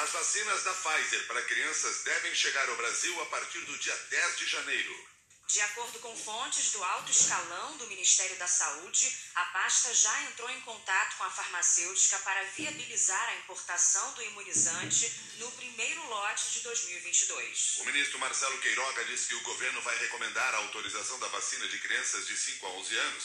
As vacinas da Pfizer para crianças devem chegar ao Brasil a partir do dia 10 de janeiro. De acordo com fontes do alto escalão do Ministério da Saúde, a pasta já entrou em contato com a farmacêutica para viabilizar a importação do imunizante no primeiro lote de 2022. O ministro Marcelo Queiroga disse que o governo vai recomendar a autorização da vacina de crianças de 5 a 11 anos,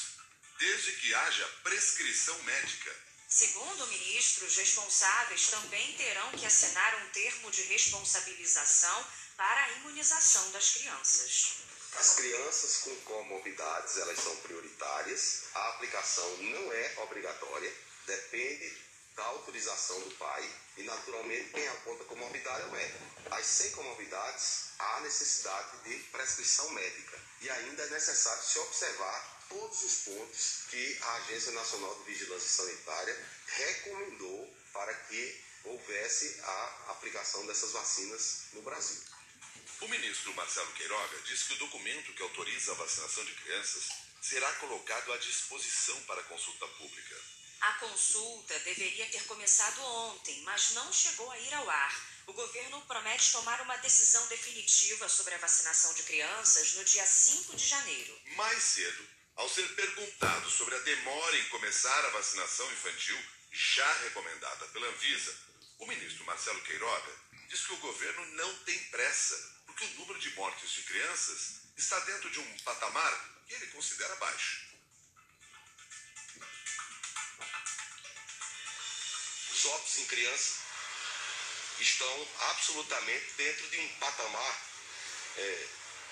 desde que haja prescrição médica. Segundo o ministro, os responsáveis também terão que assinar um termo de responsabilização para a imunização das crianças. As crianças com comorbidades, elas são prioritárias. A aplicação não é obrigatória, depende da autorização do pai e, naturalmente, quem aponta comorbidade é o médico. As sem comorbidades, há necessidade de prescrição médica e ainda é necessário se observar todos os pontos que a Agência Nacional de Vigilância Sanitária recomendou para que houvesse a aplicação dessas vacinas no Brasil. O ministro Marcelo Queiroga diz que o documento que autoriza a vacinação de crianças será colocado à disposição para consulta pública. A consulta deveria ter começado ontem, mas não chegou a ir ao ar. O governo promete tomar uma decisão definitiva sobre a vacinação de crianças no dia 5 de janeiro. Mais cedo, ao ser perguntado sobre a demora em começar a vacinação infantil, já recomendada pela Anvisa, o ministro Marcelo Queiroga diz que o governo não tem pressa porque o número de mortes de crianças está dentro de um patamar que ele considera baixo. Os óbitos em criança estão absolutamente dentro de um patamar é,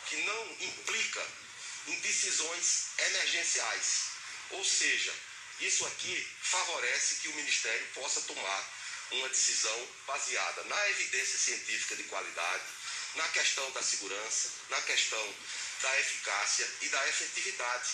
que não implica em decisões emergenciais. Ou seja, isso aqui favorece que o Ministério possa tomar uma decisão baseada na evidência científica de qualidade, na questão da segurança, na questão da eficácia e da efetividade.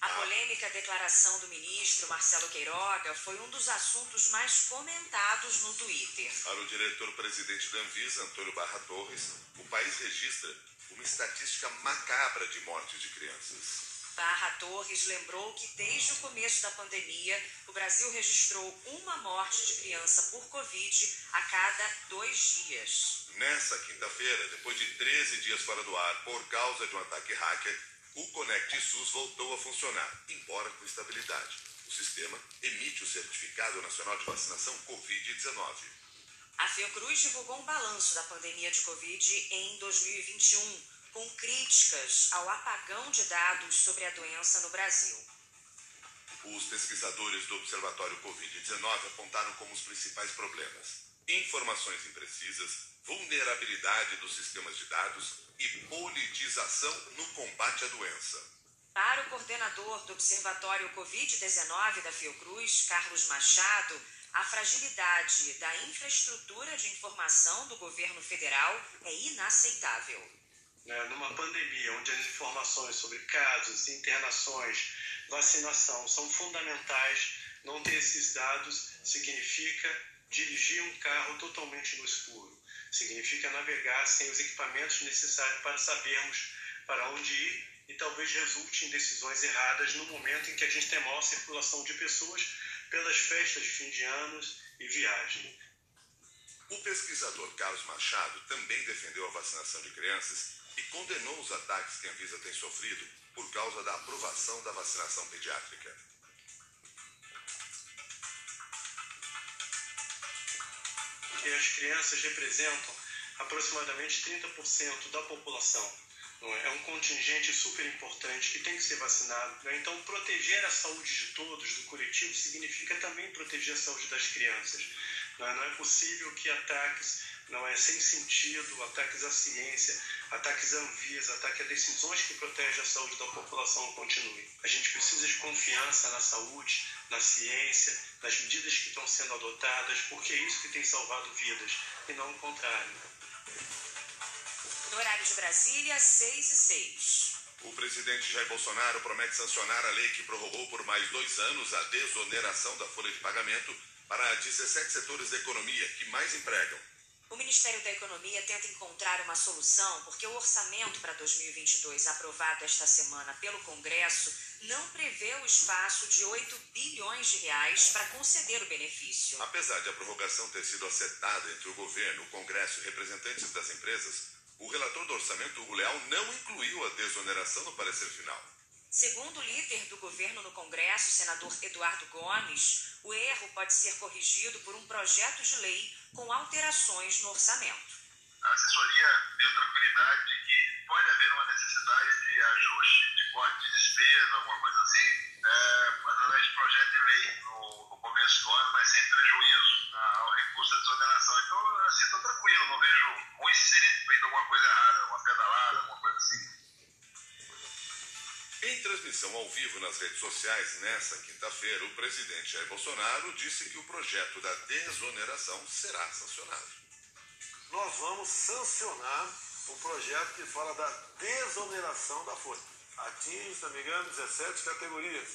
A polêmica declaração do ministro Marcelo Queiroga foi um dos assuntos mais comentados no Twitter. Para o diretor-presidente da Anvisa, Antônio Barra Torres, o país registra uma estatística macabra de mortes de crianças. Barra Torres lembrou que desde o começo da pandemia, o Brasil registrou uma morte de criança por Covid a cada dois dias. Nessa quinta-feira, depois de 13 dias fora do ar por causa de um ataque hacker, o Conect SUS voltou a funcionar, embora com estabilidade. O sistema emite o Certificado Nacional de Vacinação Covid-19. A Fiocruz divulgou um balanço da pandemia de Covid em 2021, com críticas ao apagão de dados sobre a doença no Brasil. Os pesquisadores do Observatório Covid-19 apontaram como os principais problemas informações imprecisas, vulnerabilidade dos sistemas de dados e politização no combate à doença. Para o coordenador do Observatório Covid-19 da Fiocruz, Carlos Machado, a fragilidade da infraestrutura de informação do governo federal é inaceitável. Né, numa pandemia onde as informações sobre casos, internações, vacinação são fundamentais, não ter esses dados significa dirigir um carro totalmente no escuro. Significa navegar sem os equipamentos necessários para sabermos para onde ir e talvez resulte em decisões erradas no momento em que a gente tem maior circulação de pessoas pelas festas de fim de anos e viagem. O pesquisador Carlos Machado também defendeu a vacinação de crianças e condenou os ataques que a Anvisa tem sofrido por causa da aprovação da vacinação pediátrica. que as crianças representam aproximadamente 30% da população. É? é? um contingente super importante que tem que ser vacinado. Né? Então, proteger a saúde de todos, do coletivo, significa também proteger a saúde das crianças. Não é, não é possível que ataques não é sem sentido, ataques à ciência, ataques à Anvisa, ataques a decisões que protegem a saúde da população continuem. A gente precisa de confiança na saúde, na ciência, nas medidas que estão sendo adotadas, porque é isso que tem salvado vidas, e não o contrário. No horário de Brasília, 6 e 6. O presidente Jair Bolsonaro promete sancionar a lei que prorrogou por mais dois anos a desoneração da folha de pagamento para 17 setores da economia que mais empregam. O Ministério da Economia tenta encontrar uma solução porque o orçamento para 2022, aprovado esta semana pelo Congresso, não prevê o espaço de 8 bilhões de reais para conceder o benefício. Apesar de a prorrogação ter sido acertada entre o governo, o Congresso e representantes das empresas, o relator do orçamento, Hugo Leal, não incluiu a desoneração no parecer final. Segundo o líder do governo no Congresso, senador Eduardo Gomes, o erro pode ser corrigido por um projeto de lei com alterações no orçamento. A assessoria deu tranquilidade de que pode haver uma necessidade de ajuste de corte de despesa, alguma coisa assim, é, através de projeto de lei no, transmissão ao vivo nas redes sociais nesta quinta-feira, o presidente Jair Bolsonaro disse que o projeto da desoneração será sancionado. Nós vamos sancionar o projeto que fala da desoneração da folha. Atinge, se não me engano, 17 categorias.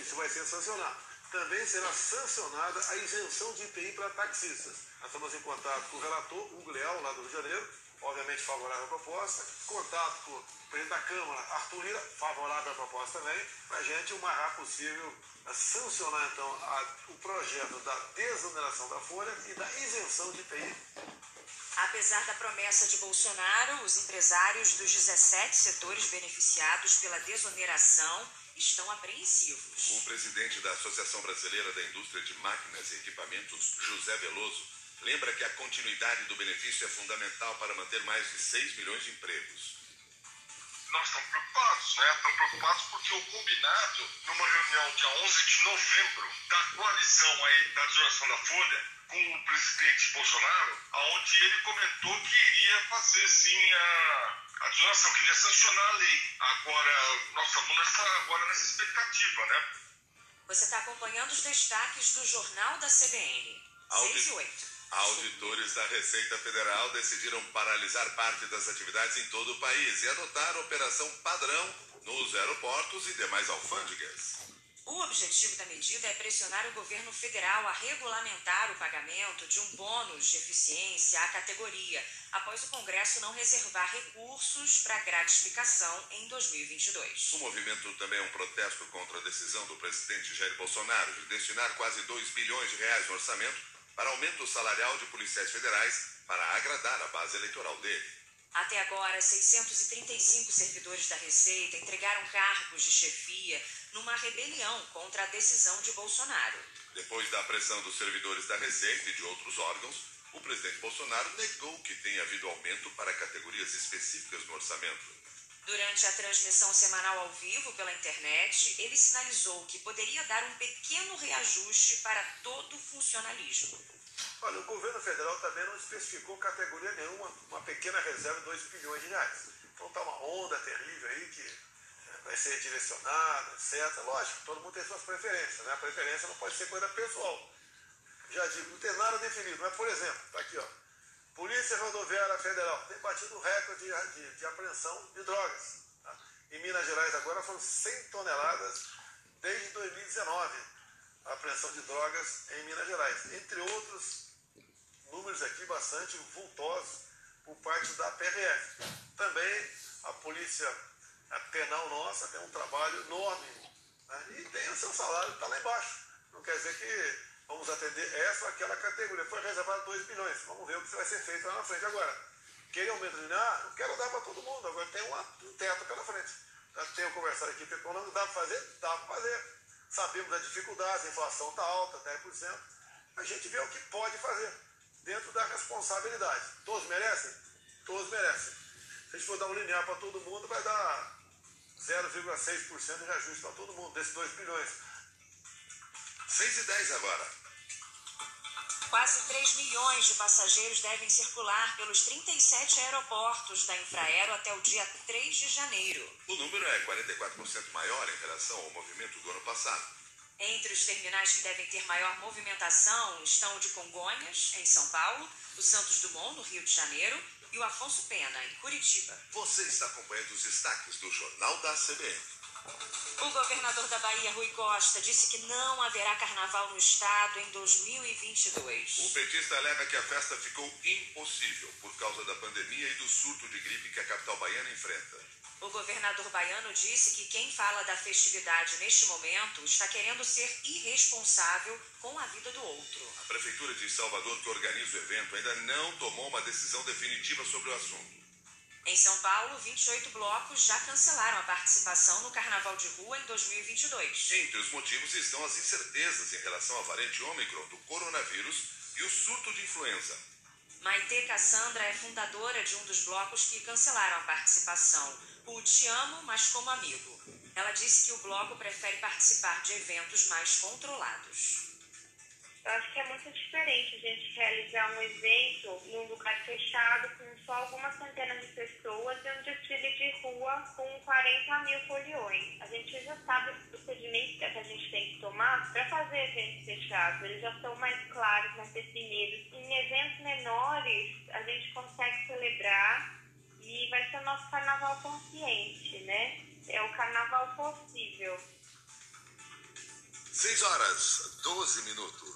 Isso vai ser sancionado. Também será sancionada a isenção de IPI para taxistas. Nós estamos em contato com o relator, Hugo Leal, lá do Rio de Janeiro, obviamente favorável à proposta. Contato com o presidente da Câmara, Arthur Lira, favorável à proposta também, para a gente, o mais rápido possível, sancionar então a, o projeto da desoneração da folha e da isenção de IPI. Apesar da promessa de Bolsonaro, os empresários dos 17 setores beneficiados pela desoneração estão apreensivos. O presidente da Associação Brasileira da Indústria de Máquinas e Equipamentos, José Veloso, lembra que a continuidade do benefício é fundamental para manter mais de 6 milhões de empregos. Nós estamos preocupados, né? Estamos preocupados porque o combinado, numa reunião dia 11 de novembro, da coalizão aí da desoneração da Folha, com o presidente Bolsonaro, aonde ele comentou que iria fazer sim a, a desoneração, que iria sancionar a lei. Agora, nós estamos nessa, agora nessa expectativa, né? Você está acompanhando os destaques do Jornal da CBN. Audi... 6 e 8. Auditores da Receita Federal decidiram paralisar parte das atividades em todo o país e adotar operação padrão nos aeroportos e demais alfândegas. O objetivo da medida é pressionar o governo federal a regulamentar o pagamento de um bônus de eficiência à categoria, após o Congresso não reservar recursos para gratificação em 2022. O movimento também é um protesto contra a decisão do presidente Jair Bolsonaro de destinar quase 2 bilhões de reais no orçamento para aumento salarial de policiais federais para agradar a base eleitoral dele. Até agora, 635 servidores da Receita entregaram cargos de chefia numa rebelião contra a decisão de Bolsonaro. Depois da pressão dos servidores da Receita e de outros órgãos, o presidente Bolsonaro negou que tenha havido aumento para categorias específicas no orçamento. Durante a transmissão semanal ao vivo pela internet, ele sinalizou que poderia dar um pequeno reajuste para todo o funcionalismo. Olha, o governo federal também não especificou categoria nenhuma, uma pequena reserva de 2 bilhões de reais. Então está uma onda terrível aí que eh, vai ser direcionada, etc. Lógico, todo mundo tem suas preferências, né? A preferência não pode ser coisa pessoal. Já digo, não tem nada definido, mas por exemplo, está aqui, ó. Polícia Rodoviária Federal tem batido recorde de, de, de apreensão de drogas. Tá? Em Minas Gerais agora foram 100 toneladas desde 2019. A apreensão de drogas em Minas Gerais. Entre outros números aqui bastante vultosos por parte da PRF. Também a polícia a penal nossa tem um trabalho enorme né? e tem o seu salário está lá embaixo. Não quer dizer que vamos atender essa aquela categoria. Foi reservado 2 bilhões. Vamos ver o que vai ser feito lá na frente. Agora, querer aumento de ah, não quero dar para todo mundo. Agora tem um teto pela frente. Já tenho conversado aqui com o econômico, dá para fazer? Dá para fazer. Sabemos das dificuldades, a inflação está alta, 10%. A gente vê o que pode fazer dentro da responsabilidade. Todos merecem? Todos merecem. Se a gente for dar um linear para todo mundo, vai dar 0,6% de reajuste para todo mundo, desses 2 bilhões. 6 e 10 agora. Quase 3 milhões de passageiros devem circular pelos 37 aeroportos da Infraero até o dia 3 de janeiro. O número é 44% maior em relação ao movimento do ano passado. Entre os terminais que devem ter maior movimentação estão o de Congonhas, em São Paulo, o Santos Dumont, no Rio de Janeiro, e o Afonso Pena, em Curitiba. Você está acompanhando os destaques do Jornal da CBN. O governador da Bahia, Rui Costa, disse que não haverá carnaval no estado em 2022. O petista alega que a festa ficou impossível por causa da pandemia e do surto de gripe que a capital baiana enfrenta. O governador baiano disse que quem fala da festividade neste momento está querendo ser irresponsável com a vida do outro. A Prefeitura de Salvador, que organiza o evento, ainda não tomou uma decisão definitiva sobre o assunto. Em São Paulo, 28 blocos já cancelaram a participação no Carnaval de Rua em 2022. Entre os motivos estão as incertezas em relação à variante Ômicron do coronavírus e o surto de influenza. Maite Cassandra é fundadora de um dos blocos que cancelaram a participação, o Te Amo, mas como amigo. Ela disse que o bloco prefere participar de eventos mais controlados. Eu acho que é muito diferente a gente realizar um evento num lugar fechado com só algumas centenas de pessoas e um desfile de rua com 40 mil foliões. A gente já sabe os procedimentos que a gente tem que tomar para fazer eventos fechados. Eles já são mais claros, mais definidos. Em eventos menores, a gente consegue celebrar e vai ser o nosso carnaval consciente, né? É o carnaval possível. 6 horas, 12 minutos.